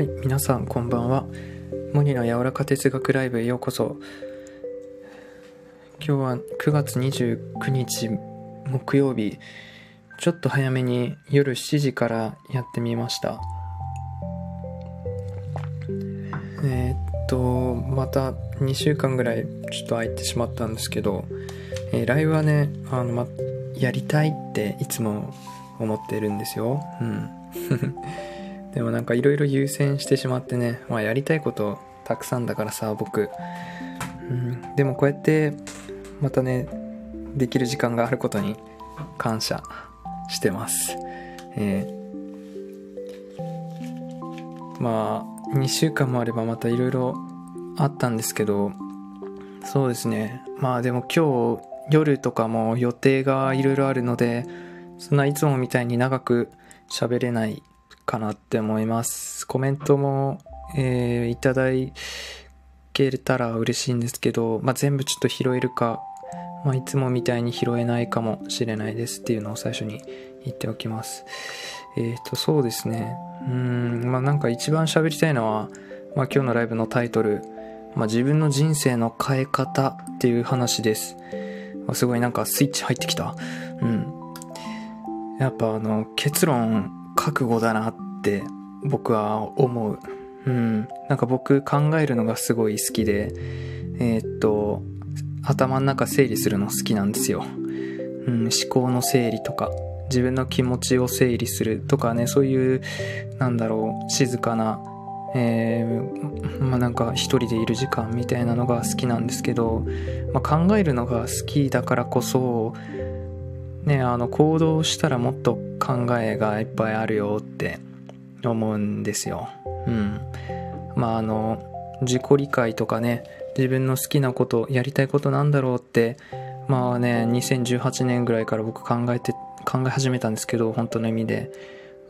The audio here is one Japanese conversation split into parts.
はい、皆さんこんばんは。モニの柔らか哲学ライブへようこそ。今日は9月29日木曜日、ちょっと早めに夜7時からやってみました。えーっと、また2週間ぐらいちょっと空いてしまったんですけど、えーライブはね、あの、ま、やりたいっていつも思ってるんですよ。うん。でもなんかいろいろ優先してしまってね、まあやりたいことたくさんだからさ、僕。うん、でもこうやって、またね、できる時間があることに感謝してます。えーまあ、2週間もあればまたいろいろあったんですけど、そうですね。まあでも今日夜とかも予定がいろいろあるので、そんないつもみたいに長く喋れないかなって思います。コメントも、えーいただけたら嬉しいんですけど、まあ、全部ちょっと拾えるか、まあ、いつもみたいに拾えないかもしれないですっていうのを最初に言っておきます。えっ、と、そうですね。うん、まあなんか一番喋りたいのは、まあ今日のライブのタイトル、まあ自分の人生の変え方っていう話です。すごいなんかスイッチ入ってきた。うん。やっぱあの結論覚悟だなって僕は思う。うん。なんか僕考えるのがすごい好きで、えーっと、頭の中整理するの好きなんですよ。うん、思考の整理とか、自分の気持ちを整理するとかね、そういう、なんだろう、静かな、えーまあなんか一人でいる時間みたいなのが好きなんですけど、まあ、考えるのが好きだからこそ、ね、あの行動したらもっと考えがいっぱいあるよって思うんですよ。うん。まああの自己理解とかね自分の好きなことやりたいことなんだろうってまあね2018年ぐらいから僕考えて考え始めたんですけど本当の意味で。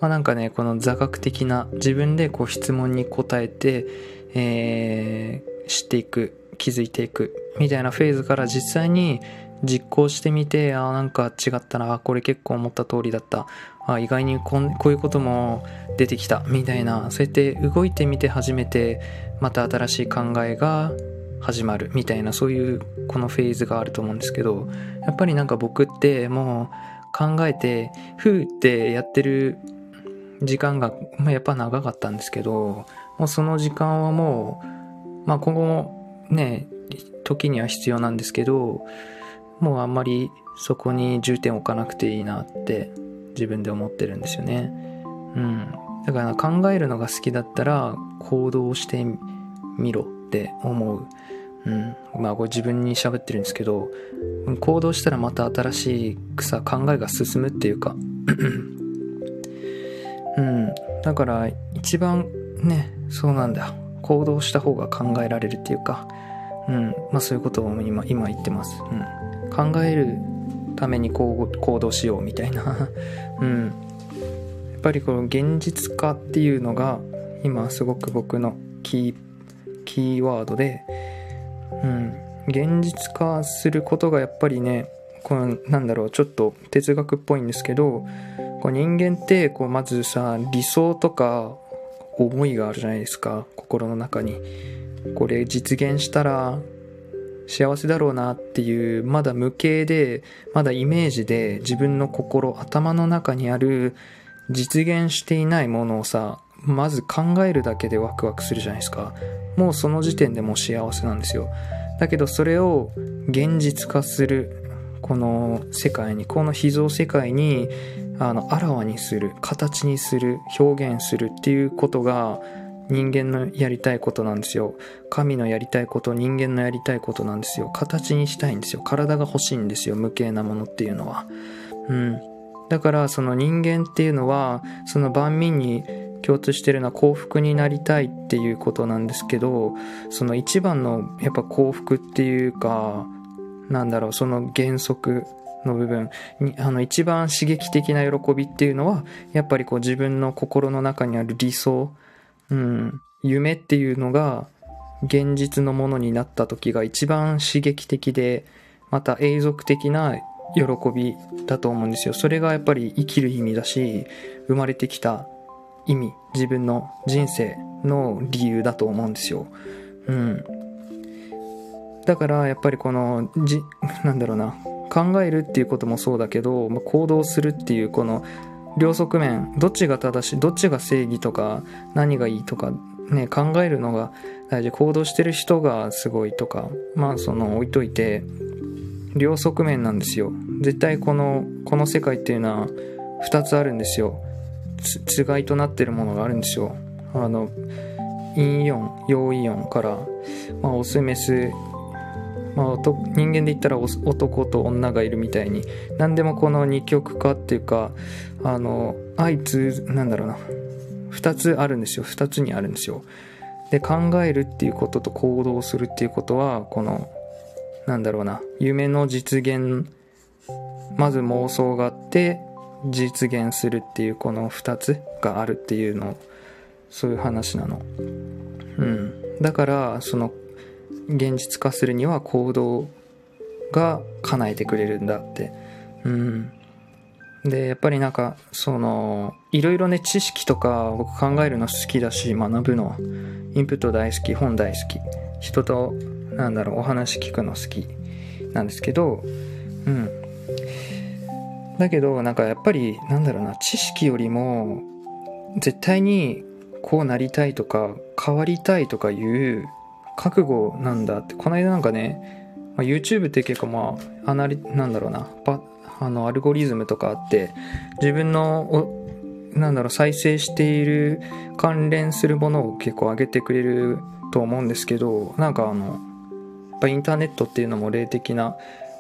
まあなんかねこの座学的な自分でこう質問に答えて、えー知っていく気づいていくみたいなフェーズから実際に実行してみてあーなんか違ったなこれ結構思った通りだったあ意外にこんこういうことも出てきたみたいなそうやって動いてみて初めてまた新しい考えが始まるみたいなそういうこのフェーズがあると思うんですけどやっぱりなんか僕ってもう考えてふーってやってる時間が、まあ、やっぱ長かったんですけどもうその時間はもうまあ今後もね時には必要なんですけどもうあんまりそこに重点を置かなくていいなって自分で思ってるんですよね。うん。だから考えるのが好きだったら行動してみろって思う。うん。まあこれ自分に喋ってるんですけど、行動したらまた新しくさ考えが進むっていうか、うん。だから一番ね、そうなんだ。行動した方が考えられるっていうか、うん。まあそういうことを今、今言ってます。うん。考えるためにこう行動しようみたいな。うん。やっぱりこの現実化っていうのが今すごく僕のキーキーワードで、うん、現実化することがやっぱりねこのなんだろうちょっと哲学っぽいんですけどこう人間ってこうまずさ理想とか思いがあるじゃないですか心の中に。これ実現したら幸せだろうなっていうまだ無形でまだイメージで自分の心頭の中にある実現していないものをさまず考えるだけでワクワクするじゃないですか。もうその時点でもう幸せなんですよ。だけどそれを現実化するこの世界にこの秘蔵世界にあのあらわにする形にする表現するっていうことが人間のやりたいことなんですよ。神のやりたいこと人間のやりたいことなんですよ。形にしたいんですよ。体が欲しいんですよ。無形なものっていうのは。うん。だからその人間っていうのはその万民に共通してるのは幸福になりたいっていうことなんですけどその一番のやっぱ幸福っていうかなんだろうその原則の部分にあの一番刺激的な喜びっていうのはやっぱりこう自分の心の中にある理想、うん、夢っていうのが現実のものになった時が一番刺激的でまた永続的な喜びだと思うんですよ。それがやっぱり生きる意味だし生まれてきた意味自分の人生の理由だと思うんですよ。うん。だからやっぱりこのじなんだろうな。考えるっていうこともそうだけど、まあ、行動するっていうこの両側面どっちが正しいどっちが正義とか何がいいとかね考えるのが大事。行動してる人がすごいとかまあその置いといて両側面なんですよ。絶対このこの世界っていうのは2つあるんですよ。つがいとなってるものがあるんですよ。あの陰イオン陽イオンから、まあ、オスメスまあ、人間で言ったら男と女がいるみたいに何でもこの二極化っていうかあの相通なんだろうな。2つあるんですよ。2つにあるんですよ。で考えるっていうことと行動するっていうことはこのなんだろうな。夢の実現まず妄想があって実現するっていうこの2つがあるっていうのそういう話なの。うん。だからその現実化するには行動が叶えてくれるんだって。うん。でやっぱりなんかそのいろいろね知識とか僕考えるの好きだし学ぶのインプット大好き本大好き。人となんだろうお話聞くの好き。なんですけどうん。だけどなんかやっぱりなんだろうな知識よりも絶対にこうなりたいとか変わりたいとかいう覚悟なんだって。この間なんかね、まあ、YouTube って結構まあアナリなんだろうなパあのアルゴリズムとかあって自分のなんだろう再生している関連するものを結構上げてくれると思うんですけどなんかあのやっぱインターネットっていうのも霊的な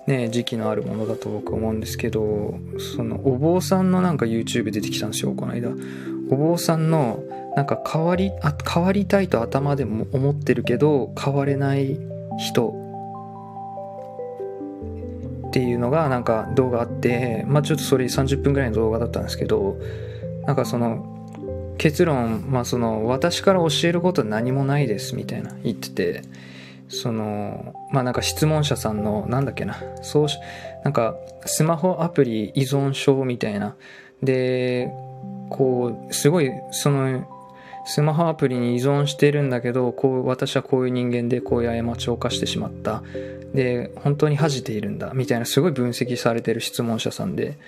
ね、時期のあるものだと僕思うんですけどそのお坊さんのなんか YouTube 出てきたんですよこの間。お坊さんのなんか変わりあ変わりたいと頭でも思ってるけど変われない人っていうのがなんか動画あってまあちょっとそれ30分ぐらいの動画だったんですけどなんかその結論まあその私から教えることは何もないですみたいな言っててそのまあなんか質問者さんのなんだっけなそうしなんかスマホアプリ依存症みたいな。でこうすごいそのスマホアプリに依存してるんだけどこう私はこういう人間でこういう過ちを犯してしまった。で本当に恥じているんだ。みたいなすごい分析されてる質問者さんで。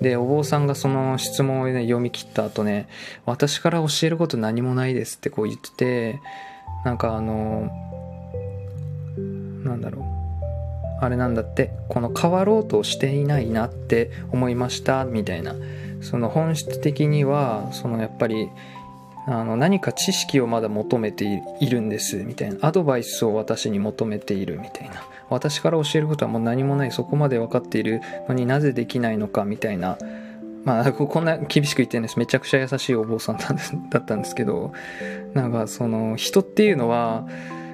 でお坊さんがその質問を、ね、読み切った後ね私から教えること何もないですってこう言っててなんかあのなんだろう。あれなんだって。この変わろうとしていないなって思いました。みたいな。その本質的にはそのやっぱりあの何か知識をまだ求めているんですみたいな。アドバイスを私に求めているみたいな。私から教えることはもう何もない。そこまで分かっている。のになぜできないのかみたいな。まあこんな厳しく言ってるんです。めちゃくちゃ優しいお坊さんだったんですけど。なんかその人っていうのは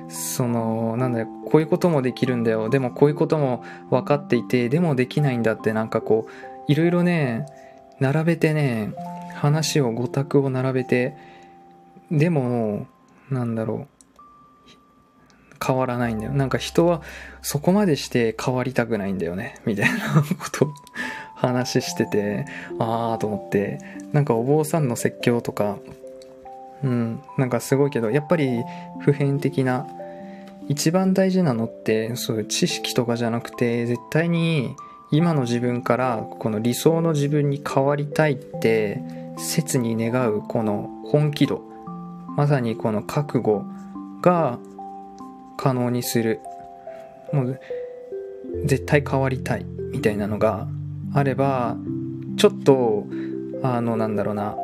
そのなんだよこういうこともできるんだよ。でもこういうことも分かっていてでもできないんだってなんかこういろいろね並べてね話を五択を並べてでもなんだろう。変わらないんだよ。なんか人はそこまでして変わりたくないんだよね。みたいなこと話しててああと思って。なんかお坊さんの説教とか。うん。なんかすごいけどやっぱり普遍的な一番大事なのってそういう知識とかじゃなくて絶対に今の自分からこの理想の自分に変わりたいって切に願うこの本気度。まさにこの覚悟が可能にする。もう絶対変わりたいみたいなのがあればちょっとあのなんだろうな。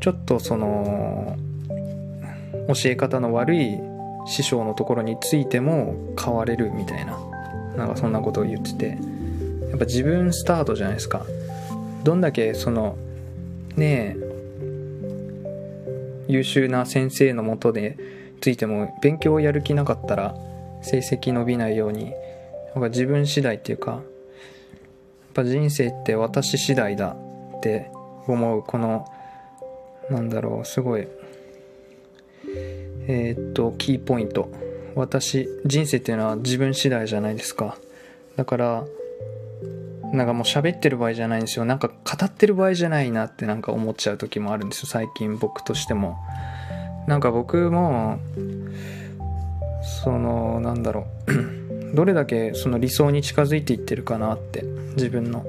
ちょっとその教え方の悪い師匠のところについても変われるみたいな。なんかそんなことを言ってて。やっぱ自分スタートじゃないですか。どんだけそのねえ優秀な先生のもとでついても勉強をやる気なかったら成績伸びないようになんか自分次第っていうかやっぱ人生って私次第だって思うこのなんだろうすごいえー、っとキーポイント。私人生っていうのは自分次第じゃないですか。だからなんかもう喋ってる場合じゃないんですよ。なんか語ってる場合じゃないなってなんか思っちゃう時もあるんですよ。最近僕としても。なんか僕もそのなんだろう。どれだけその理想に近づいていってるかなって。自分の。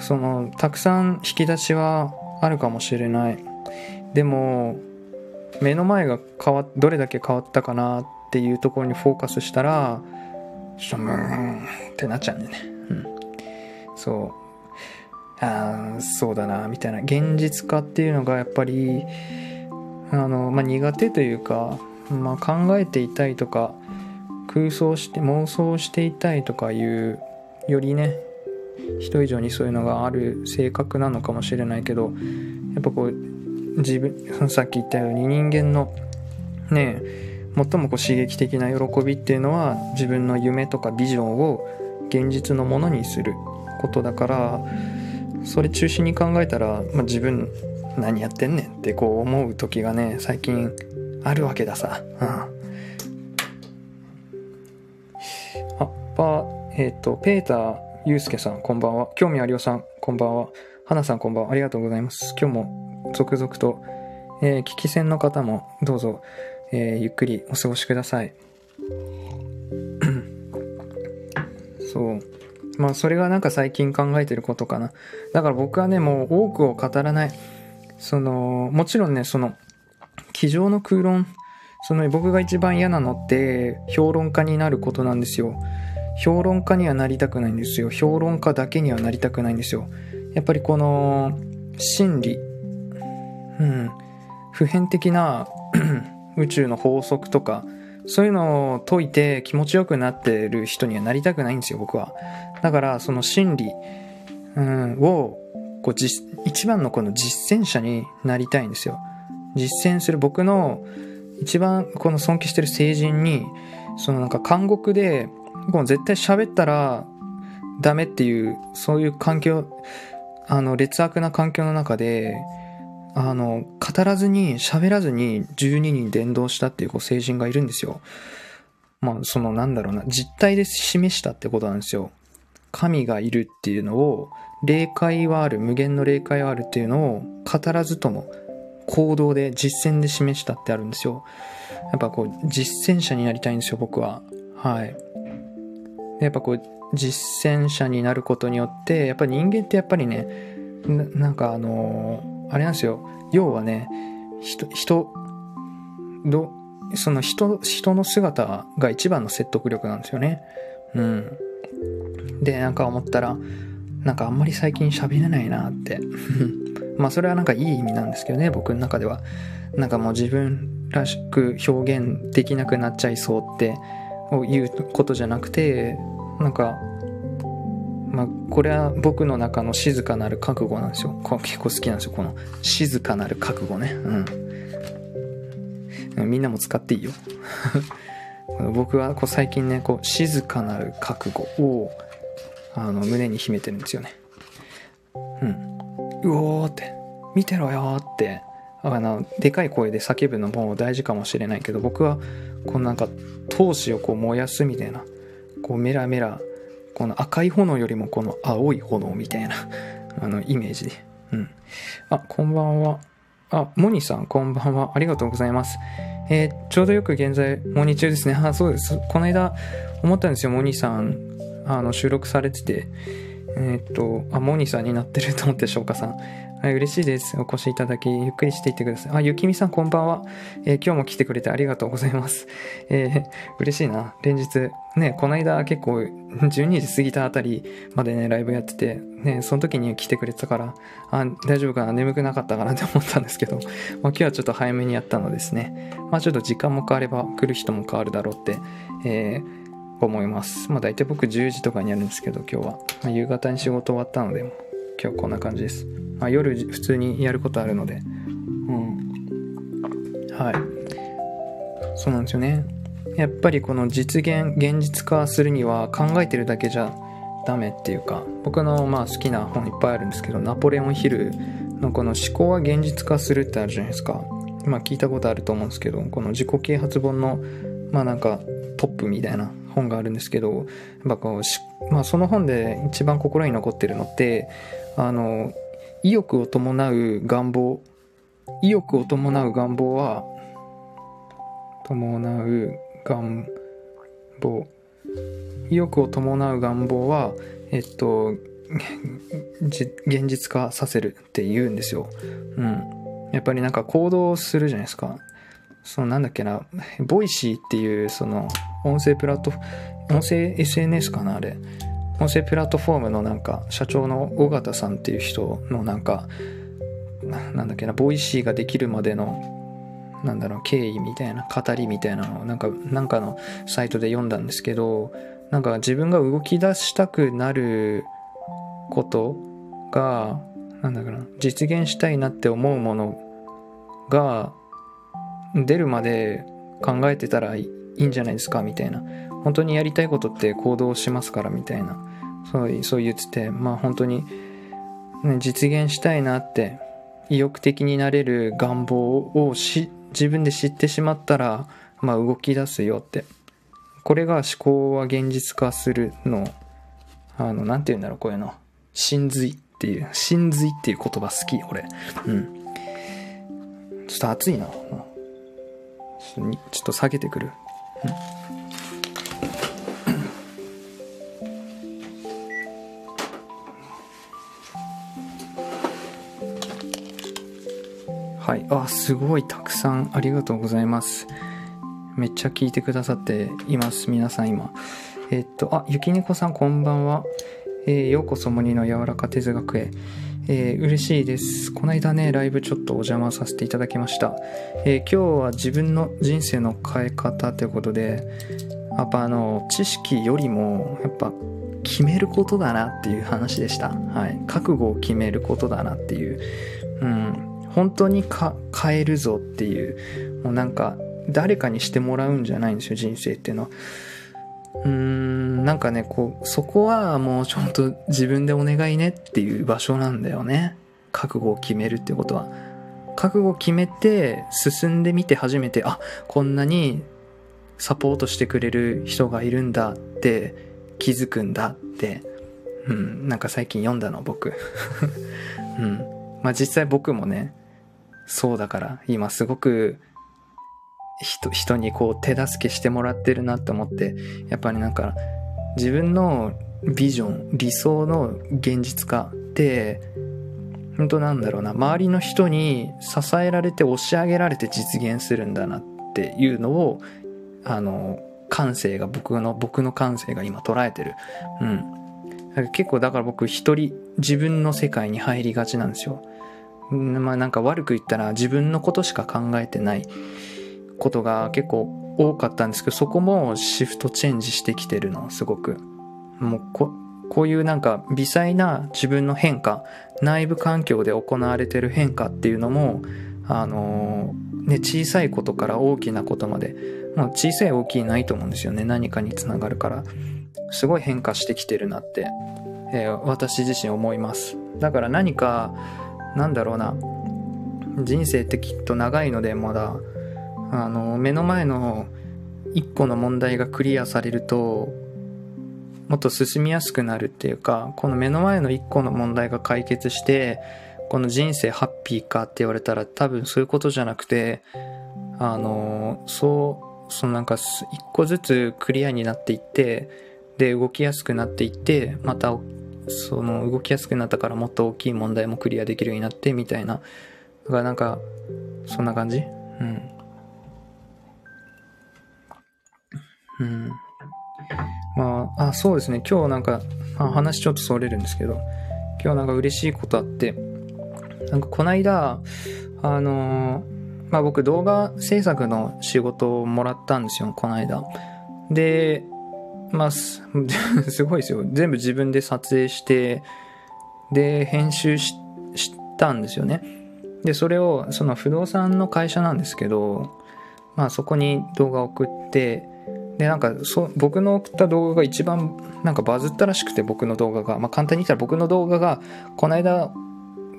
そのたくさん引き出しはあるかもしれない。でも目の前が変わどれだけ変わったかなっていうところにフォーカスしたらちょっとムーンってなっちゃうんだよね。そう。ああそうだなみたいな。現実化っていうのがやっぱりあの、まあ、苦手というか、まあ、考えていたいとか空想して妄想していたいとかいうよりね人以上にそういうのがある性格なのかもしれないけどやっぱこう自分さっき言ったように人間のね最もこう刺激的な喜びっていうのは自分の夢とかビジョンを現実のものにする。ことだからそれ中心に考えたら、まあ、自分何やってんねんってこう思う時がね最近あるわけださ。うん。あパえっ、ー、とペーターゆうすけさんこんばんは。興味ありおさんこんばんは。花さんこんばんは。ありがとうございます。今日も続々と、えー、聞き戦の方もどうぞ、えー、ゆっくりお過ごしください。まあそれがなんか最近考えてることかなだから僕はねもう多くを語らないその、もちろんね、その、机上の空論、その僕が一番嫌なのって評論家になることなんですよ。評論家にはなりたくないんですよ。評論家だけにはなりたくないんですよ。やっぱりこの真理、うん、普遍的な 宇宙の法則とか、そういうのを解いて気持ちよくなってる人にはなりたくないんですよ、僕は。だからその真理、うん、をこう一番のこの実践者になりたいんですよ実践する僕の一番この尊敬してる成人にそのなんか監獄でもう絶対喋ったらダメっていうそういう環境あの劣悪な環境の中であの語らずに喋らずに12人伝道したっていうこう成人がいるんですよ。まあそのなんだろうな実態で示したってことなんですよ。神がいるっていうのを霊界はある無限の霊界はあるっていうのを語らずとも行動で実践で示したってあるんですよ。やっぱこう実践者になりたいんですよ僕は。はい。やっぱこう実践者になることによってやっぱ人間ってやっぱりねなんかあのー、あれなんですよ。要はね人人どその人人の姿が一番の説得力なんですよね。うん。でなんか思ったらなんかあんまり最近喋れないなって。まあそれはなんかいい意味なんですけどね僕の中では。なんかもう自分らしく表現できなくなっちゃいそうっていうことじゃなくてなんかまあこれは僕の中の静かなる覚悟なんですよ。結構好きなんですよ。この静かなる覚悟ね。うん。みんなも使っていいよ。僕はこう最近ねこう静かなる覚悟をあの胸に秘めてるんですよね。うん。うおーって。見てろよって。あのでかい声で叫ぶのも大事かもしれないけど僕はこのなんか闘志をこう燃やすみたいなこうメラメラこの赤い炎よりもこの青い炎みたいな あのイメージ。でうん。あこんばんは。あモニさんこんばんは。ありがとうございます。えー、ちょうどよく現在モニ中ですね。あそうです。この間思ったんですよ。モニさんあの収録されてて。えー、っとあモニさんになってると思って翔歌さん。はい、嬉しいです。お越しいただき、ゆっくりしていってください。あ、ゆきみさんこんばんは。えー、今日も来てくれてありがとうございます。えー、嬉しいな。連日、ね、この間結構12時過ぎたあたりまでね、ライブやってて、ね、その時に来てくれてたから、あ、大丈夫かな？眠くなかったかな？って思ったんですけど、まあ、今日はちょっと早めにやったのですね。まあちょっと時間も変われば来る人も変わるだろうって、えー、思います。まあ大体僕10時とかにやるんですけど、今日は。まあ、夕方に仕事終わったので、今日こんな感じです。まあ、夜普通にやることあるので、うん。はい。そうなんですよね。やっぱりこの実現、現実化するには考えてるだけじゃダメっていうか、僕のまあ好きな本いっぱいあるんですけど、ナポレオンヒルのこの思考は現実化するってあるじゃないですか。まあ聞いたことあると思うんですけど、この自己啓発本の、まあなんかトップみたいな本があるんですけど、やっぱこう、まあその本で一番心に残ってるのって、あの、意欲を伴う願望、意欲を伴う願望は、伴う願望、意欲を伴う願望は、えっと、現実化させるって言うんですよ。うん。やっぱりなんか行動するじゃないですか。そのなんだっけな、 Voicy っていうその音声プラット、音声 SNS かなあれ。音声プラットフォームのなんか社長の緒方さんっていう人のなんかなんだっけな Voicy ができるまでのなんだろう経緯みたいな語りみたいなのをなんかなんかのサイトで読んだんですけどなんか自分が動き出したくなることがなんだかな実現したいなって思うものが出るまで考えてたらいいんじゃないですかみたいな。本当にやりたいことって行動しますからみたいな。そうそう言っててまあ本当に、ね、実現したいなって意欲的になれる願望をし自分で知ってしまったら、まあ、動き出すよって。これが思考は現実化するのあのなんて言うんだろうこういうの。真髄っていう真髄っていう言葉好き俺。うん。ちょっと暑いな。ちょっと下げてくる。うん。はい。あ、すごいたくさんありがとうございます。めっちゃ聞いてくださっています。皆さん今。えっと、あ、ゆきねこさんこんばんは。えー、ようこそ森の柔らか哲学へ。えー、嬉しいです。この間ね、ライブちょっとお邪魔させていただきました。えー、今日は自分の人生の変え方ということで、やっぱあの、知識よりも、やっぱ決めることだなっていう話でした。はい。覚悟を決めることだなっていう。うん。本当にか変えるぞっていうもうなんか誰かにしてもらうんじゃないんですよ人生っていうのは。うーんなんかねこうそこはもうちょっと自分でお願いねっていう場所なんだよね。覚悟を決めるってことは。覚悟を決めて進んでみて初めてあこんなにサポートしてくれる人がいるんだって気づくんだって。うんなんか最近読んだの僕。うん。まあ実際僕もねそうだから今すごく人人にこう手助けしてもらってるなって思ってやっぱりなんか自分のビジョン理想の現実化って本当なんだろうな周りの人に支えられて押し上げられて実現するんだなっていうのをあの感性が僕の僕の感性が今捉えてる。うん。結構だから僕一人自分の世界に入りがちなんですよ。まあなんか悪く言ったら自分のことしか考えてないことが結構多かったんですけど、そこもシフトチェンジしてきてるの、すごく。もうこ、こういうなんか微細な自分の変化、内部環境で行われてる変化っていうのも、あのー、ね、小さいことから大きなことまで、もう小さい大きいないと思うんですよね。何かにつながるから。すごい変化してきてるなって、えー、私自身思います。だから何か、なんだろうな。人生ってきっと長いのでまだ。あの目の前の一個の問題がクリアされるともっと進みやすくなるっていうかこの目の前の一個の問題が解決してこの人生ハッピーかって言われたら多分そういうことじゃなくてあのそうそのなんか一個ずつクリアになっていってで動きやすくなっていってまたその動きやすくなったからもっと大きい問題もクリアできるようになってみたいな。だからなんかそんな感じ？うん。うん。まああそうですね。今日なんか、あ、話ちょっとそれるんですけど。今日なんか嬉しいことあって。なんかこの間あのー、まあ僕動画制作の仕事をもらったんですよこの間でまあ、すごいですよ。全部自分で撮影して、で、編集したんですよね。で、それを、その不動産の会社なんですけど、まあそこに動画を送って、で、なんかそ、僕の送った動画が一番なんかバズったらしくて、僕の動画が。まあ簡単に言ったら僕の動画が、この間、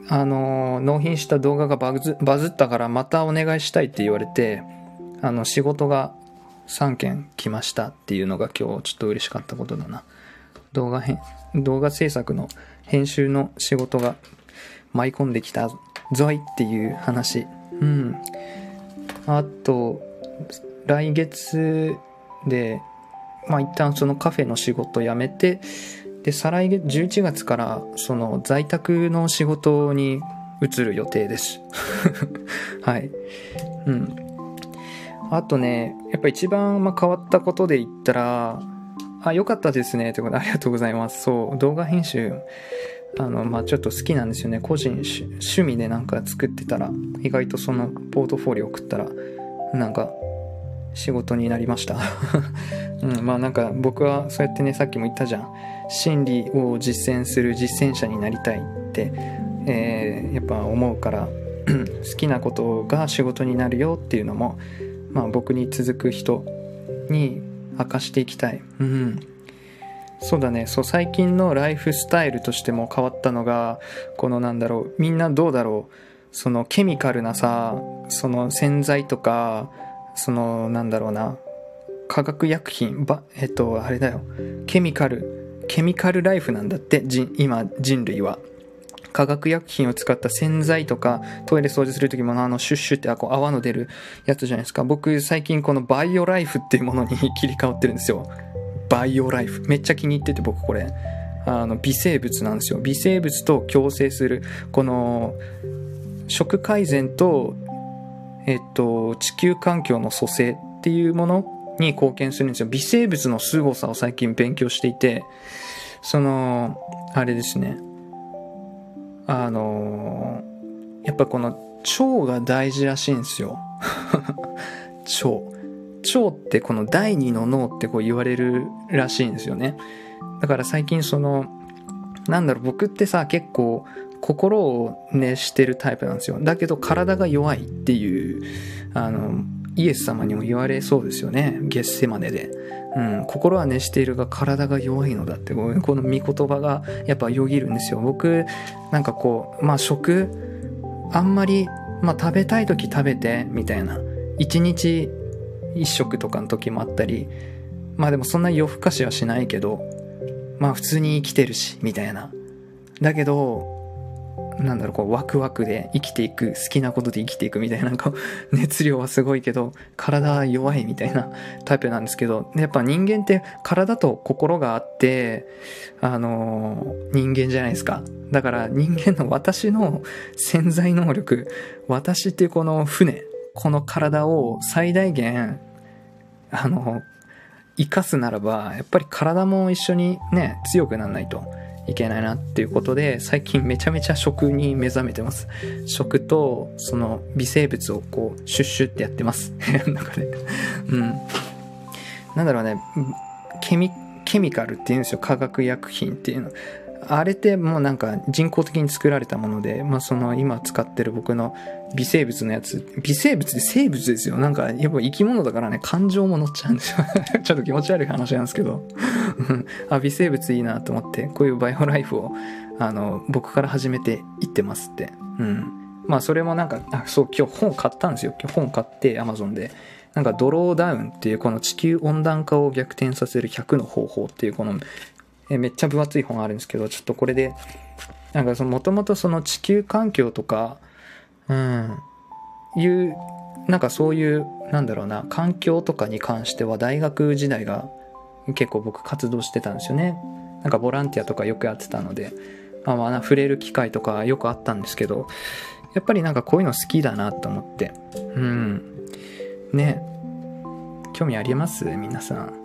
あの、納品した動画がバズバズったからまたお願いしたいって言われて、あの、仕事が3件来ましたっていうのが今日ちょっと嬉しかったことだな。動画編、動画制作の編集の仕事が舞い込んできたぞいっていう話。うん。あと、来月で、まあ一旦そのカフェの仕事辞めて、で、再来月、11月からその在宅の仕事に移る予定です。はい。うん。あとね、やっぱ一番ま変わったことで言ったら、あ、良かったですね。ということで、ありがとうございます。そう、動画編集、あの、まあ、ちょっと好きなんですよね。個人、趣味でなんか作ってたら、意外とそのポートフォリオ送ったら、なんか、仕事になりました。うん、まあなんか僕はそうやってね、さっきも言ったじゃん。心理を実践する実践者になりたいって、えー、やっぱ思うから、好きなことが仕事になるよっていうのも、まあ、僕に続く人に明かしていきたい。うん。そうだね。そう、最近のライフスタイルとしても変わったのが、このなんだろう、みんなどうだろう、そのケミカルなさ、その洗剤とか、そのなんだろうな、化学薬品、ば、えっと、あれだよ、ケミカル、ケミカルライフなんだって、今、人類は。化学薬品を使った洗剤とか、トイレ掃除するときもあの、シュッシュってこう泡の出るやつじゃないですか。僕、最近このバイオライフっていうものに切り替わってるんですよ。バイオライフ。めっちゃ気に入ってて僕これ。あの、微生物なんですよ。微生物と共生する、この、食改善と、えっと、地球環境の蘇生っていうものに貢献するんですよ。微生物の凄さを最近勉強していて、その、あれですね。あのー、やっぱこの腸が大事らしいんですよ。腸。腸ってこの第二の脳ってこう言われるらしいんですよね。だから最近その、なんだろう、僕ってさ、結構心を熱してるタイプなんですよ。だけど体が弱いっていう、あの、イエス様にも言われそうですよね。ゲッセマネで。うん、心は熱しているが体が弱いのだって。この見言葉がやっぱよぎるんですよ。僕なんかこうまあ食あんまり、まあ、食べたい時食べてみたいな。一日一食とかの時もあったり。まあでもそんな夜更かしはしないけど。まあ普通に生きてるしみたいな。だけどなんだろう、こう、ワクワクで生きていく、好きなことで生きていくみたいな、なんか、熱量はすごいけど、体弱いみたいなタイプなんですけど、やっぱ人間って体と心があって、あのー、人間じゃないですか。だから人間の私の潜在能力、私っていうこの船、この体を最大限、あの、生かすならば、やっぱり体も一緒にね、強くならないと。いけないなっていうことで、最近めちゃめちゃ食に目覚めてます。食と、その微生物をこう、シュッシュってやってます。なんかね。うん。なんだろうね、ケミ、ケミカルって言うんですよ。化学薬品っていうの。あれってもうなんか人工的に作られたもので、まあその今使ってる僕の微生物のやつ、微生物で生物ですよ。なんかやっぱ生き物だからね、感情も乗っちゃうんですよ。ちょっと気持ち悪い話なんですけど。あ、微生物いいなと思って、こういうバイオライフをあの、僕から始めていってますって。うん。まあそれもなんか、あ、そう、今日本買ったんですよ。今日本買って Amazon で。なんかドローダウンっていうこの地球温暖化を逆転させる100の方法っていうこのえめっちゃ分厚い本あるんですけど、ちょっとこれで、なんかそのもともとその地球環境とか、うん、いう、なんかそういう、なんだろうな、環境とかに関しては大学時代が結構僕活動してたんですよね。なんかボランティアとかよくやってたので、まあまあ触れる機会とかよくあったんですけど、やっぱりなんかこういうの好きだなと思って。うん。ね。興味あります？皆さん。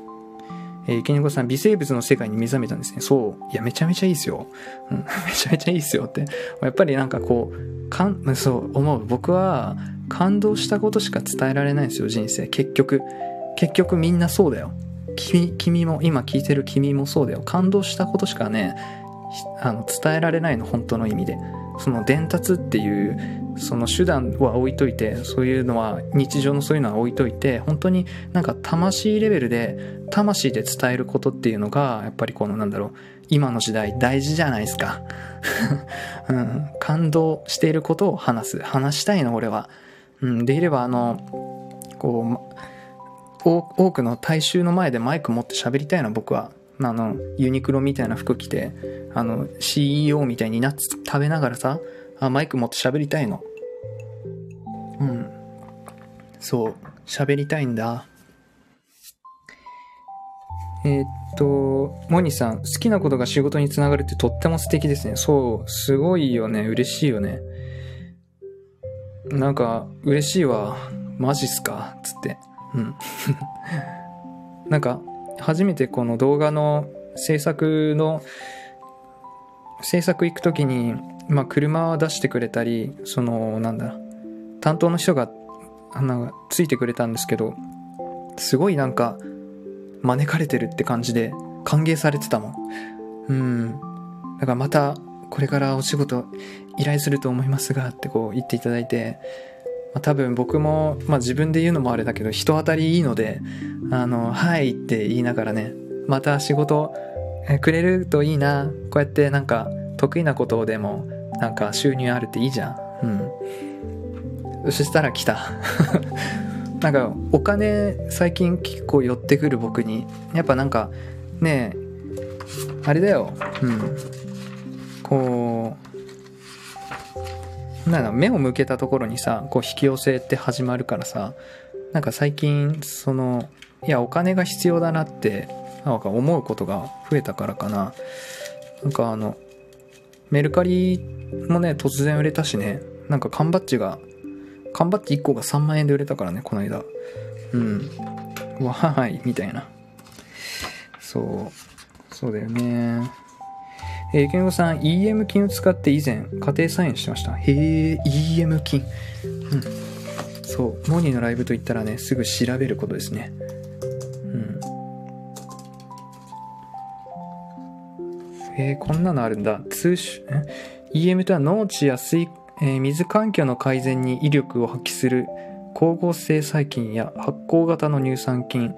えー、池猫さん、微生物の世界に目覚めたんですね。そう。いや、めちゃめちゃいいっすよ。うん、めちゃめちゃいいっすよって。やっぱりなんかこう、かん、そう、思う。僕は、感動したことしか伝えられないんですよ、人生。結局。結局みんなそうだよ。君、君も、今聞いてる君もそうだよ。感動したことしかね、あの、伝えられないの、本当の意味で。その伝達っていうその手段は置いといてそういうのは日常のそういうのは置いといて本当になんか魂レベルで魂で伝えることっていうのがやっぱりこのなんだろう今の時代大事じゃないですか、うん、感動していることを話す。話したいの俺は、うん、できればあのこう多くの大衆の前でマイク持って喋りたいの僕は。あの、ユニクロみたいな服着て、あの、CEO みたいにナッツ食べながらさ、あ、マイク持って喋りたいの。うん。そう、喋りたいんだ。えー、っと、モニさん、好きなことが仕事につながるってとっても素敵ですね。そう、すごいよね。嬉しいよね。なんか、嬉しいわ。マジっすか？つって。うん。なんか、初めてこの動画の制作の制作行く時に、まあ、車を出してくれたりそのなんだ担当の人があのついてくれたんですけどすごいなんか招かれてるって感じで歓迎されてたもんうん。だからまたこれからお仕事依頼すると思いますがってこう言っていただいてまあ、多分僕も、まあ、自分で言うのもあれだけど人当たりいいのであの「はい」って言いながらねまた仕事くれるといいなこうやってなんか得意なことでもなんか収入あるっていいじゃん。うん。そしたら来た。なんかお金最近結構寄ってくる僕に。やっぱなんかねえあれだよ。うん。こうなんだ目を向けたところにさこう引き寄せって始まるからさなんか最近そのいやお金が必要だなってなんか思うことが増えたからかな。なんかあのメルカリもね突然売れたしねなんか缶バッジが缶バッジ1個が3万円で売れたからねこの間うんわーいみたいなそうそうだよねえー、ケンゴさん、EM 菌を使って以前、家庭菜園してました。へえ、EM 菌。うん。そう、モニーのライブといったらね、すぐ調べることですね。えー、こんなのあるんだ。通種、EM とは農地や水、えー、水環境の改善に威力を発揮する光合成細菌や発酵型の乳酸菌、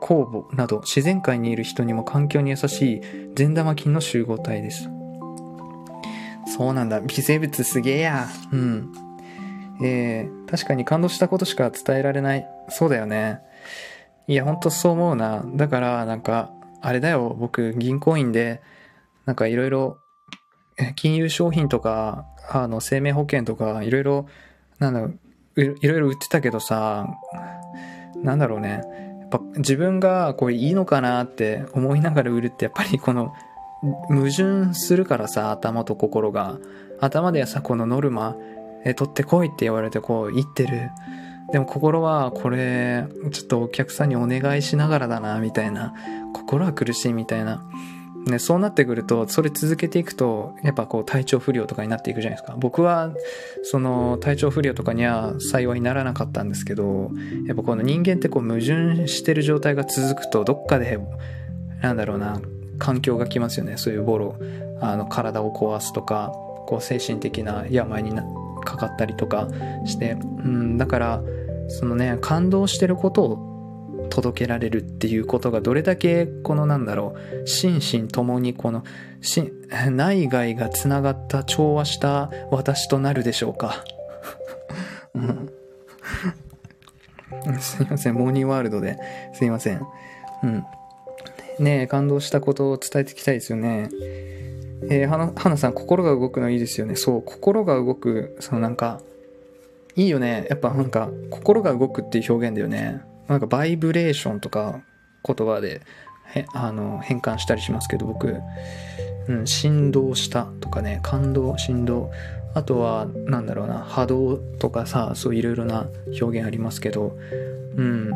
酵母など自然界にいる人にも環境に優しい善玉菌の集合体です。そうなんだ。微生物すげえや。うん。えー、確かに感動したことしか伝えられない。そうだよね。いや、ほんとそう思うな。だから、なんか、あれだよ。僕、銀行員で、なんかいろいろ、金融商品とか、あの、生命保険とか、いろいろ、なんだろう、いろいろ売ってたけどさ、なんだろうね。やっぱ自分がこれいいのかなって思いながら売るってやっぱりこの矛盾するからさ頭と心が。頭ではさこのノルマえ取ってこいって言われてこう言ってる。でも心はこれちょっとお客さんにお願いしながらだなみたいな。心は苦しいみたいな。ね、そうなってくると、それ続けていくと、やっぱこう体調不良とかになっていくじゃないですか。僕は、その体調不良とかには幸いならなかったんですけど、やっぱこの人間ってこう矛盾してる状態が続くと、どっかで、なんだろうな、環境が来ますよね。そういうボロ、あの、体を壊すとか、こう精神的な病にかかったりとかして、うん、だから、そのね、感動してることを届けられるっていうことがどれだけこのなんだろう心身ともにこの内外がつながった調和した私となるでしょうか、うん、すいませんモーニーワールドですいませんうんねえ感動したことを伝えていきたいですよねえー、はな、はなさん、心が動くのいいですよね。そう、心が動く、そのなんか、いいよね。やっぱなんか、心が動くっていう表現だよね。なんか、バイブレーションとか言葉で、へ、あの、変換したりしますけど、僕、うん、振動したとかね、感動、振動。あとは、なんだろうな、波動とかさ、そういろいろな表現ありますけど、うん。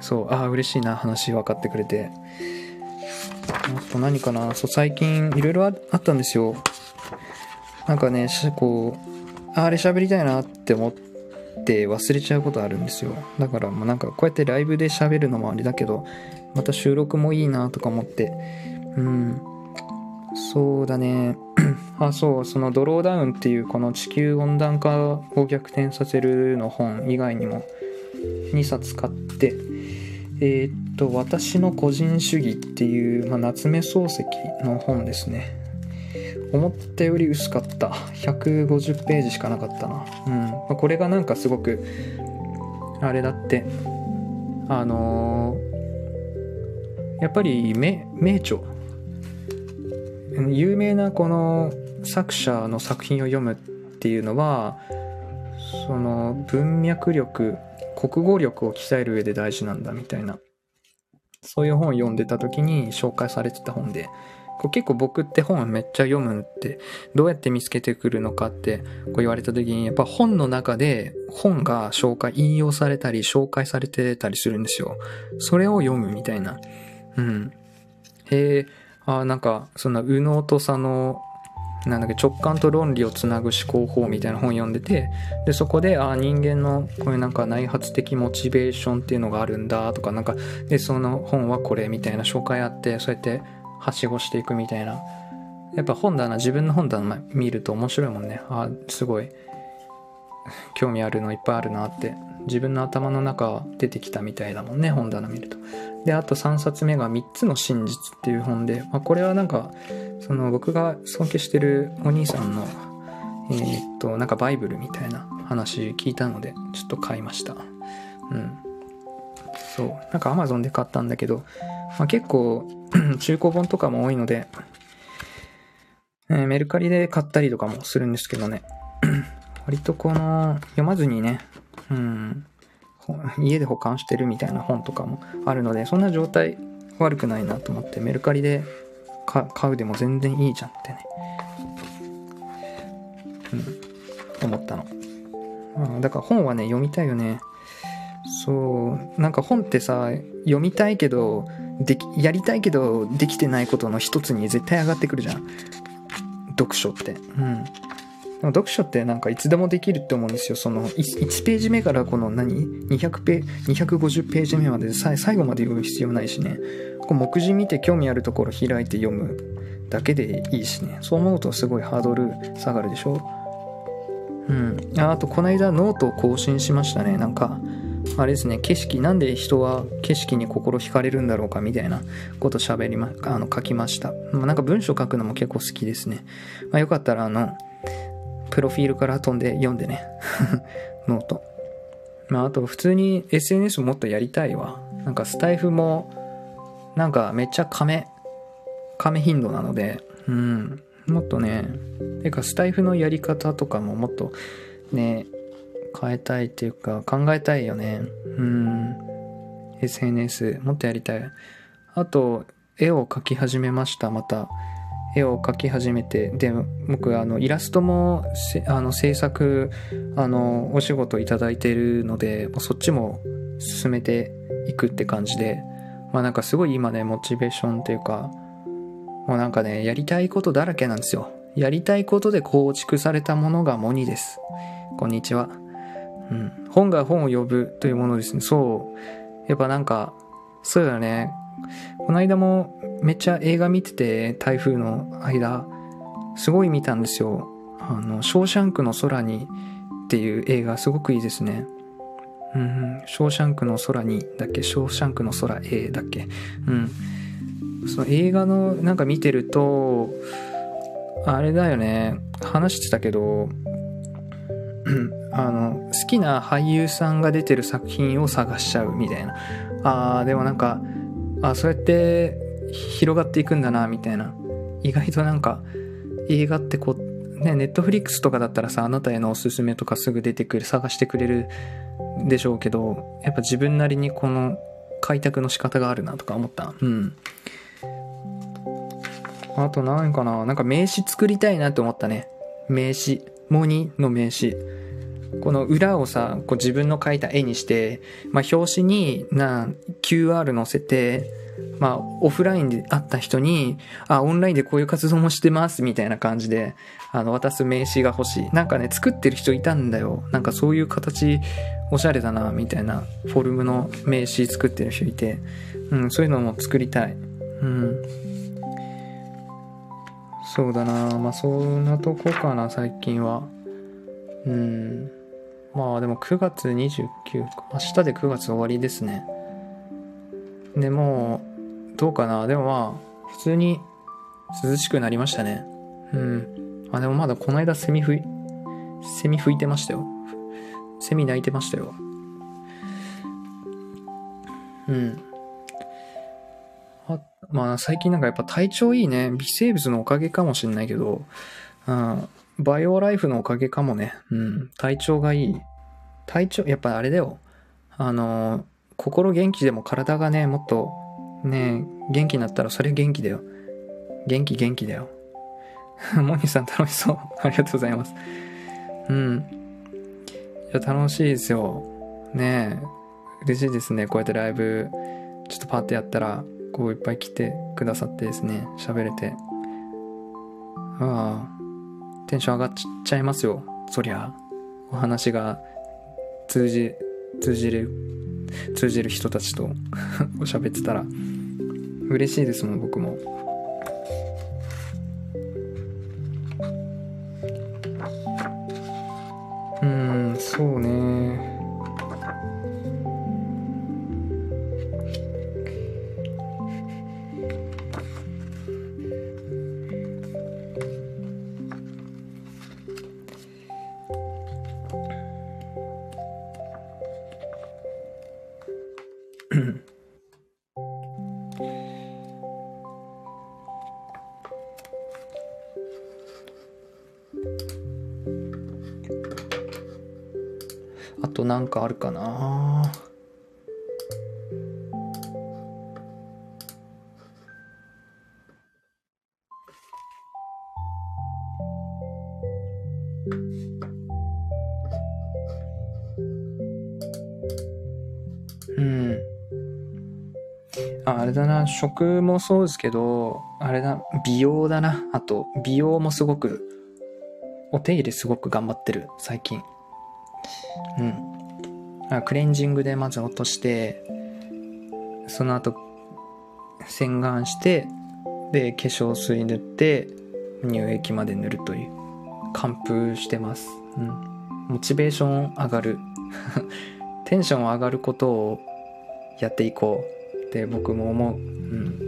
そう、ああ、嬉しいな、話分かってくれて。あと何かな、そう、最近いろいろあったんですよ。なんかね、こう、あれ喋りたいなって思って忘れちゃうことあるんですよ。だからもうなんかこうやってライブで喋るのもあれだけど、また収録もいいなとか思って、うん。そうだね。あ、そう、そのドローダウンっていうこの地球温暖化を逆転させるの本以外にも2冊買って、えー、っと、私の個人主義っていう、まあ、夏目漱石の本ですね。思ったより薄かった。150ページしかなかったな。うん。まあ、これがなんかすごく、あれだって、あのー、やっぱり名著。有名なこの作者の作品を読むっていうのは、その文脈力国語力を鍛える上で大事なんだみたいなそういう本を読んでた時に紹介されてた本でこう結構僕って本めっちゃ読むってどうやって見つけてくるのかってこう言われた時にやっぱ本の中で本が紹介引用されたり紹介されてたりするんですよ。それを読むみたいな。うん。へえあなんかそんな右脳と左脳なんだっけ直感と論理をつなぐ思考法みたいな本読んでてでそこであ人間のこういうなんか内発的モチベーションっていうのがあるんだとかなんかでその本はこれみたいな紹介あってそうやってはしごしていくみたいな。やっぱ本棚自分の本棚見ると面白いもんね。あすごい。興味あるのいっぱいあるなって。自分の頭の中出てきたみたいだもんね本棚見ると。であと3冊目が3つの真実っていう本で、まあ、これはなんかその僕が尊敬してるお兄さんのえー、っとなんかバイブルみたいな話聞いたのでちょっと買いました。うん。そう。なんか Amazon で買ったんだけど、まあ、結構 中古本とかも多いので、えー、メルカリで買ったりとかもするんですけどね。割とこの読まずにねうん家で保管してるみたいな本とかもあるのでそんな状態悪くないなと思ってメルカリで買うでも全然いいじゃんってねうん思ったの、うん、だから本はね読みたいよね。そうなんか本ってさ読みたいけどできやりたいけどできてないことの一つに絶対上がってくるじゃん読書ってうん読書ってなんかいつでもできるって思うんですよ。その 1, 1ページ目からこの何 ?200 ペ250ページ目まで最後まで読む必要ないしね。こう目次見て興味あるところ開いて読むだけでいいしね。そう思うとすごいハードル下がるでしょ？うん。あとこの間ノートを更新しましたね。なんか、あれですね、景色、なんで人は景色に心惹かれるんだろうかみたいなこと喋りま、あの、書きました。まあ、なんか文章書くのも結構好きですね。まあ、よかったらあの、プロフィールから飛んで読んでね。note。まあ、あと普通に SNS もっとやりたいわ。なんかスタエフも、なんかめっちゃ亀、亀頻度なので、うん。もっとね、てかスタイフのやり方とかももっとね、変えたいっていうか考えたいよね。うん。SNS もっとやりたい。あと、絵を描き始めました、また。絵を描き始めてで僕あのイラストもあの制作あのお仕事いただいてるのでそっちも進めていくって感じでまあなんかすごい今ねモチベーションっていうかもうなんかねやりたいことだらけなんですよやりたいことで構築されたものがモニですこんにちはうん本が本を呼ぶというものですねそうやっぱなんかそうだねこの間もめっちゃ映画見てて、台風の間、すごい見たんですよ。あの、ショーシャンクの空にっていう映画すごくいいですね。うん。ショーシャンクの空にだっけ？ショーシャンクの空 A だっけ？うん。その映画のなんか見てると、あれだよね。話してたけど、あの、好きな俳優さんが出てる作品を探しちゃうみたいな。あー、でもなんか、あそうやって広がっていくんだな、みたいな。意外となんか、映画ってこう、ね、ネットフリックスとかだったらさ、あなたへのおすすめとかすぐ出てくる、探してくれるでしょうけど、やっぱ自分なりにこの開拓の仕方があるなとか思った。うん。あと何かななんか名刺作りたいなって思ったね。名刺。モニの名刺。この裏をさ、こう自分の描いた絵にして、まあ表紙にな、QR 載せて、まあオフラインで会った人に、あ、オンラインでこういう活動もしてます、みたいな感じで、あの、渡す名刺が欲しい。なんかね、作ってる人いたんだよ。なんかそういう形、おしゃれだな、みたいな、フォルムの名刺作ってる人いて、うん、そういうのも作りたい。うん。そうだなまあそんなとこかな最近はうんまあでも9月29か。明日で9月終わりですね。でもどうかな。でもまあ普通に涼しくなりましたね。うん。あでもまだこの間セミ吹いセミ吹いてましたよ。セミ鳴いてましたよ。うん。あまあ最近なんかやっぱ体調いいね。微生物のおかげかもしんないけど、うん、バイオライフのおかげかもね。うん、体調がいい。体調、やっぱあれだよ。あの、心元気でも体がね、もっとね、元気になったらそれ元気だよ。元気元気だよ。モニさん楽しそう。ありがとうございます。うん。いや、楽しいですよ。ねえ。嬉しいですね。こうやってライブ、ちょっとパーってやったら、こういっぱい来てくださってですね、喋れて。ああ、テンション上がっちゃいますよ。そりゃ。お話が通じ、通じる、通じる人たちと おしゃべってたら、嬉しいですもん、僕も。うん、そうね。なんかあるかなうん。あ、あれだな、食もそうですけど、あれだ、美容だな。あと、美容もすごく、お手入れすごく頑張ってる、最近。うん。クレンジングでまず落として、その後、洗顔して、で、化粧水塗って、乳液まで塗るという、完封してます。うん。モチベーション上がる。テンション上がることをやっていこうって僕も思う。うん。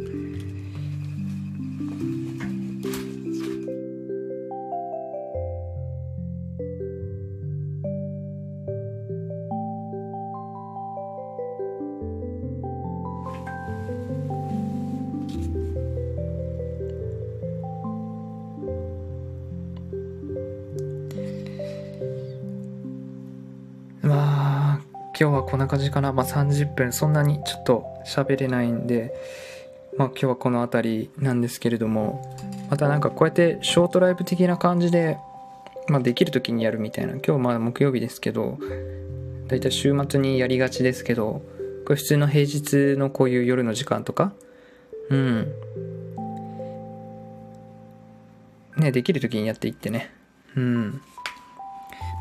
感じかな。まあ30分、そんなにちょっと喋れないんで、まあ今日はこの辺りなんですけれども、またなんかこうやってショートライブ的な感じで、まあできる時にやるみたいな。今日まだ木曜日ですけど、だいたい週末にやりがちですけど、これ普通の平日のこういう夜の時間とか、うん。ね、できる時にやっていってね。うん。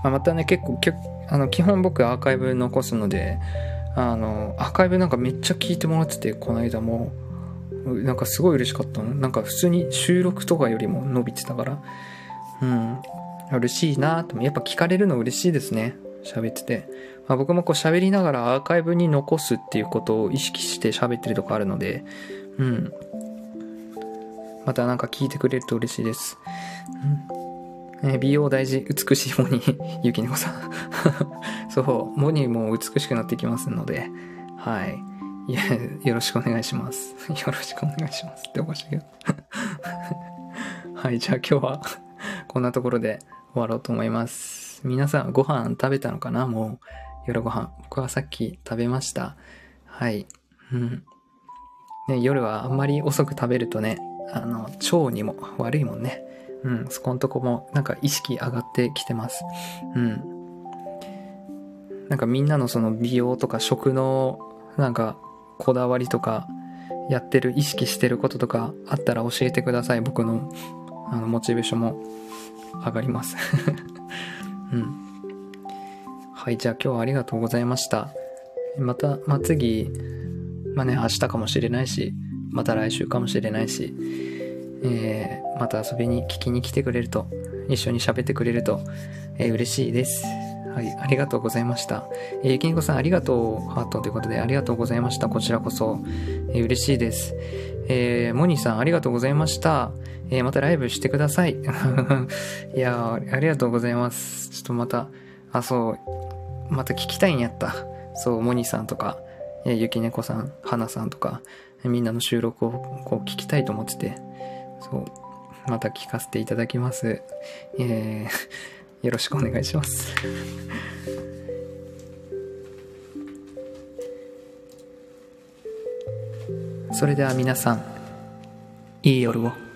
まあ、またね結構あの基本僕アーカイブ残すのであのアーカイブなんかめっちゃ聞いてもらっててこの間も。なんかすごい嬉しかったのなんか普通に収録とかよりも伸びてたから。うん。嬉しいなとやっぱ聞かれるの嬉しいですね。喋ってて、まあ、僕もこう喋りながらアーカイブに残すっていうことを意識して喋ってるとこあるので、うん。またなんか聞いてくれると嬉しいです。うん。え美容大事、美しいモニー、ゆきねこさん。そう、モニーも美しくなってきますので、はい。いや、よろしくお願いします。よろしくお願いしますっておかしいけど。はい、じゃあ今日はこんなところで終わろうと思います。皆さんご飯食べたのかな？もう夜ご飯。僕はさっき食べました。はい。うん。ね、夜はあんまり遅く食べるとね、あの、腸にも悪いもんね。うん、そこんとこもなんか意識上がってきてます。うん。なんかみんなのその美容とか食のなんかこだわりとかやってる意識してることとかあったら教えてください。僕のあのモチベーションも上がります うん。はい、じゃあ今日はありがとうございました。また、まあ、次、まあね、明日かもしれないし、また来週かもしれないし、えー、また遊びに聞きに来てくれると、一緒に喋ってくれると、えー、嬉しいです。はい、ありがとうございました。えー、きんこさんありがとう、ハートということでありがとうございました。こちらこそ、えー、嬉しいです。えー、モニーさんありがとうございました。えー、またライブしてください。いやありがとうございます。ちょっとまた、あ、そう、また聞きたいんやった。そう、モニーさんとか、えー、ゆきねこさん、はなさんとか、みんなの収録をこう聞きたいと思ってて、そう、また聞かせていただきます。えー、よろしくお願いします。それでは皆さん、いい夜を。